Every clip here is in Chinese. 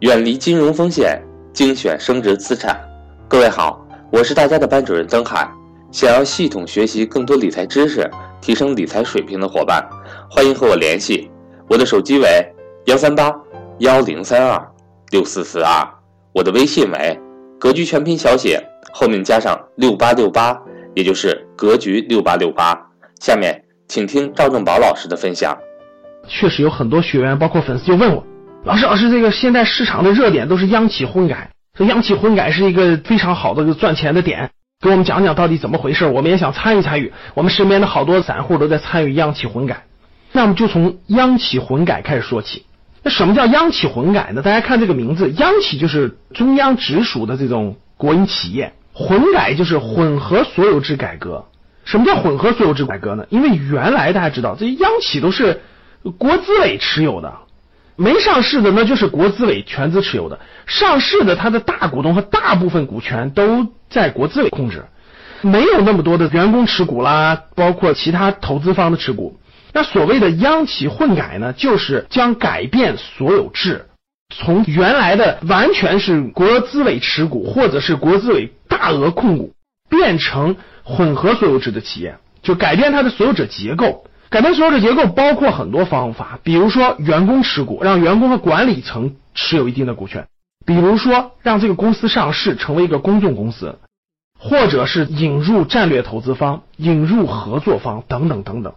远离金融风险，精选升值资产。各位好，我是大家的班主任曾海。想要系统学习更多理财知识，提升理财水平的伙伴，欢迎和我联系。我的手机为幺三八幺零三二六四四二，我的微信为格局全拼小写后面加上六八六八，也就是格局六八六八。下面请听赵正宝老师的分享。确实有很多学员，包括粉丝就问我。老师，老师，这个现在市场的热点都是央企混改，说央企混改是一个非常好的赚钱的点，给我们讲讲到底怎么回事？我们也想参与参与，我们身边的好多散户都在参与央企混改，那我们就从央企混改开始说起。那什么叫央企混改呢？大家看这个名字，央企就是中央直属的这种国营企业，混改就是混合所有制改革。什么叫混合所有制改革呢？因为原来大家知道，这央企都是国资委持有的。没上市的那就是国资委全资持有的，上市的它的大股东和大部分股权都在国资委控制，没有那么多的员工持股啦，包括其他投资方的持股。那所谓的央企混改呢，就是将改变所有制，从原来的完全是国资委持股或者是国资委大额控股，变成混合所有制的企业，就改变它的所有者结构。改变所有的结构包括很多方法，比如说员工持股，让员工和管理层持有一定的股权；比如说让这个公司上市成为一个公众公司，或者是引入战略投资方、引入合作方等等等等。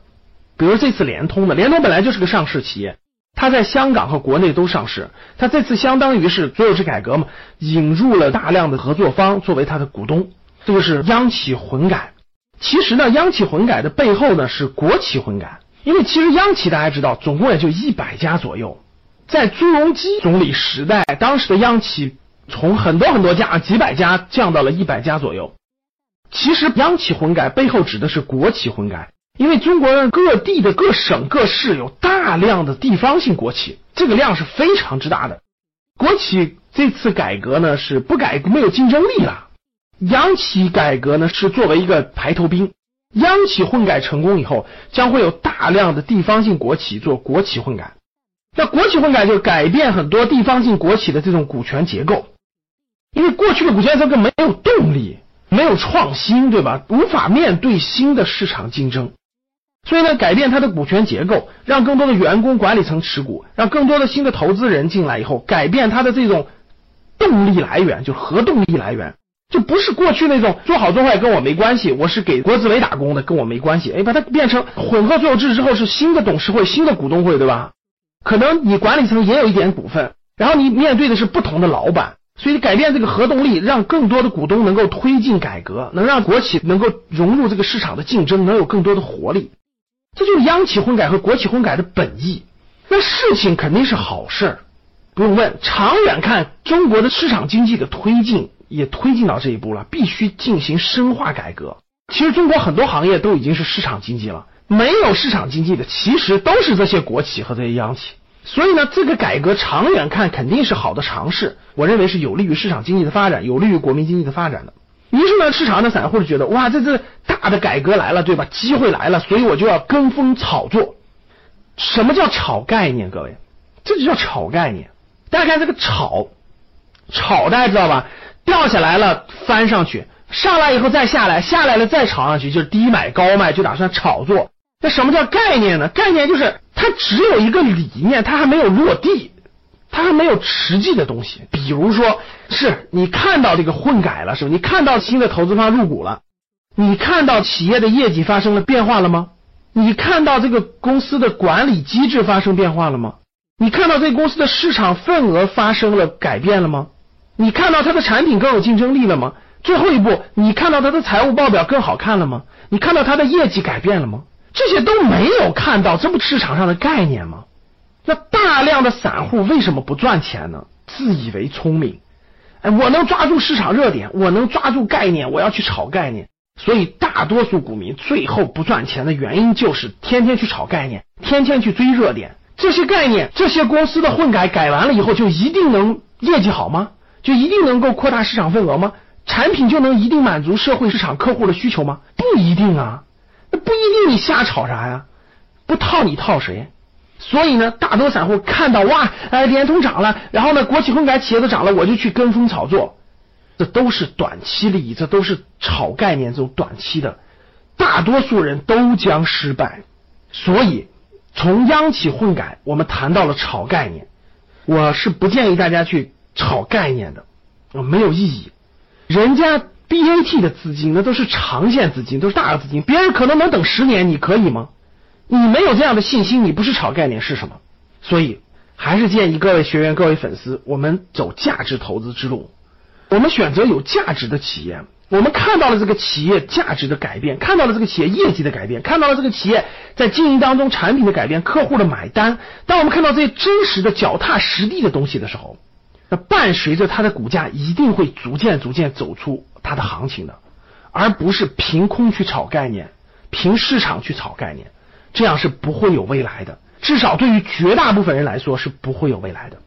比如这次联通的，联通本来就是个上市企业，它在香港和国内都上市，它这次相当于是所有制改革嘛，引入了大量的合作方作为它的股东，这个是央企混改。其实呢，央企混改的背后呢是国企混改，因为其实央企大家知道，总共也就一百家左右。在朱镕基总理时代，当时的央企从很多很多家、几百家降到了一百家左右。其实央企混改背后指的是国企混改，因为中国各地的各省各市有大量的地方性国企，这个量是非常之大的。国企这次改革呢是不改没有竞争力了。央企改革呢是作为一个排头兵，央企混改成功以后，将会有大量的地方性国企做国企混改。那国企混改就改变很多地方性国企的这种股权结构，因为过去的股权结构没有动力，没有创新，对吧？无法面对新的市场竞争，所以呢，改变它的股权结构，让更多的员工管理层持股，让更多的新的投资人进来以后，改变它的这种动力来源，就是核动力来源。就不是过去那种做好做坏跟我没关系，我是给国资委打工的，跟我没关系。哎，把它变成混合所有制之后，是新的董事会、新的股东会，对吧？可能你管理层也有一点股份，然后你面对的是不同的老板，所以改变这个核动力，让更多的股东能够推进改革，能让国企能够融入这个市场的竞争，能有更多的活力。这就是央企混改和国企混改的本意。那事情肯定是好事儿，不用问。长远看，中国的市场经济的推进。也推进到这一步了，必须进行深化改革。其实中国很多行业都已经是市场经济了，没有市场经济的，其实都是这些国企和这些央企。所以呢，这个改革长远看肯定是好的尝试，我认为是有利于市场经济的发展，有利于国民经济的发展的。于是呢，市场的散户就觉得，哇，这这大的改革来了，对吧？机会来了，所以我就要跟风炒作。什么叫炒概念？各位，这就叫炒概念。大家看这个炒，炒大家知道吧？掉下来了，翻上去，上来以后再下来，下来了再炒上去，就是低买高卖，就打算炒作。那什么叫概念呢？概念就是它只有一个理念，它还没有落地，它还没有实际的东西。比如说，是你看到这个混改了，是吧？你看到新的投资方入股了，你看到企业的业绩发生了变化了吗？你看到这个公司的管理机制发生变化了吗？你看到这个公司的市场份额发生了改变了吗？你看到它的产品更有竞争力了吗？最后一步，你看到它的财务报表更好看了吗？你看到它的业绩改变了吗？这些都没有看到，这不市场上的概念吗？那大量的散户为什么不赚钱呢？自以为聪明，哎，我能抓住市场热点，我能抓住概念，我要去炒概念。所以大多数股民最后不赚钱的原因就是天天去炒概念，天天去追热点。这些概念，这些公司的混改改完了以后，就一定能业绩好吗？就一定能够扩大市场份额吗？产品就能一定满足社会市场客户的需求吗？不一定啊，那不一定，你瞎炒啥呀？不套你套谁？所以呢，大多散户看到哇，哎，联通涨了，然后呢，国企混改企业都涨了，我就去跟风炒作，这都是短期利益，这都是炒概念这种短期的，大多数人都将失败。所以，从央企混改，我们谈到了炒概念，我是不建议大家去炒概念的啊，没有意义。人家 BAT 的资金那都是长线资金，都是大额资金，别人可能能等十年，你可以吗？你没有这样的信心，你不是炒概念是什么？所以还是建议各位学员、各位粉丝，我们走价值投资之路，我们选择有价值的企业。我们看到了这个企业价值的改变，看到了这个企业业绩的改变，看到了这个企业在经营当中产品的改变，客户的买单。当我们看到这些真实的、脚踏实地的东西的时候，那伴随着它的股价一定会逐渐、逐渐走出它的行情的，而不是凭空去炒概念，凭市场去炒概念。这样是不会有未来的，至少对于绝大部分人来说是不会有未来的。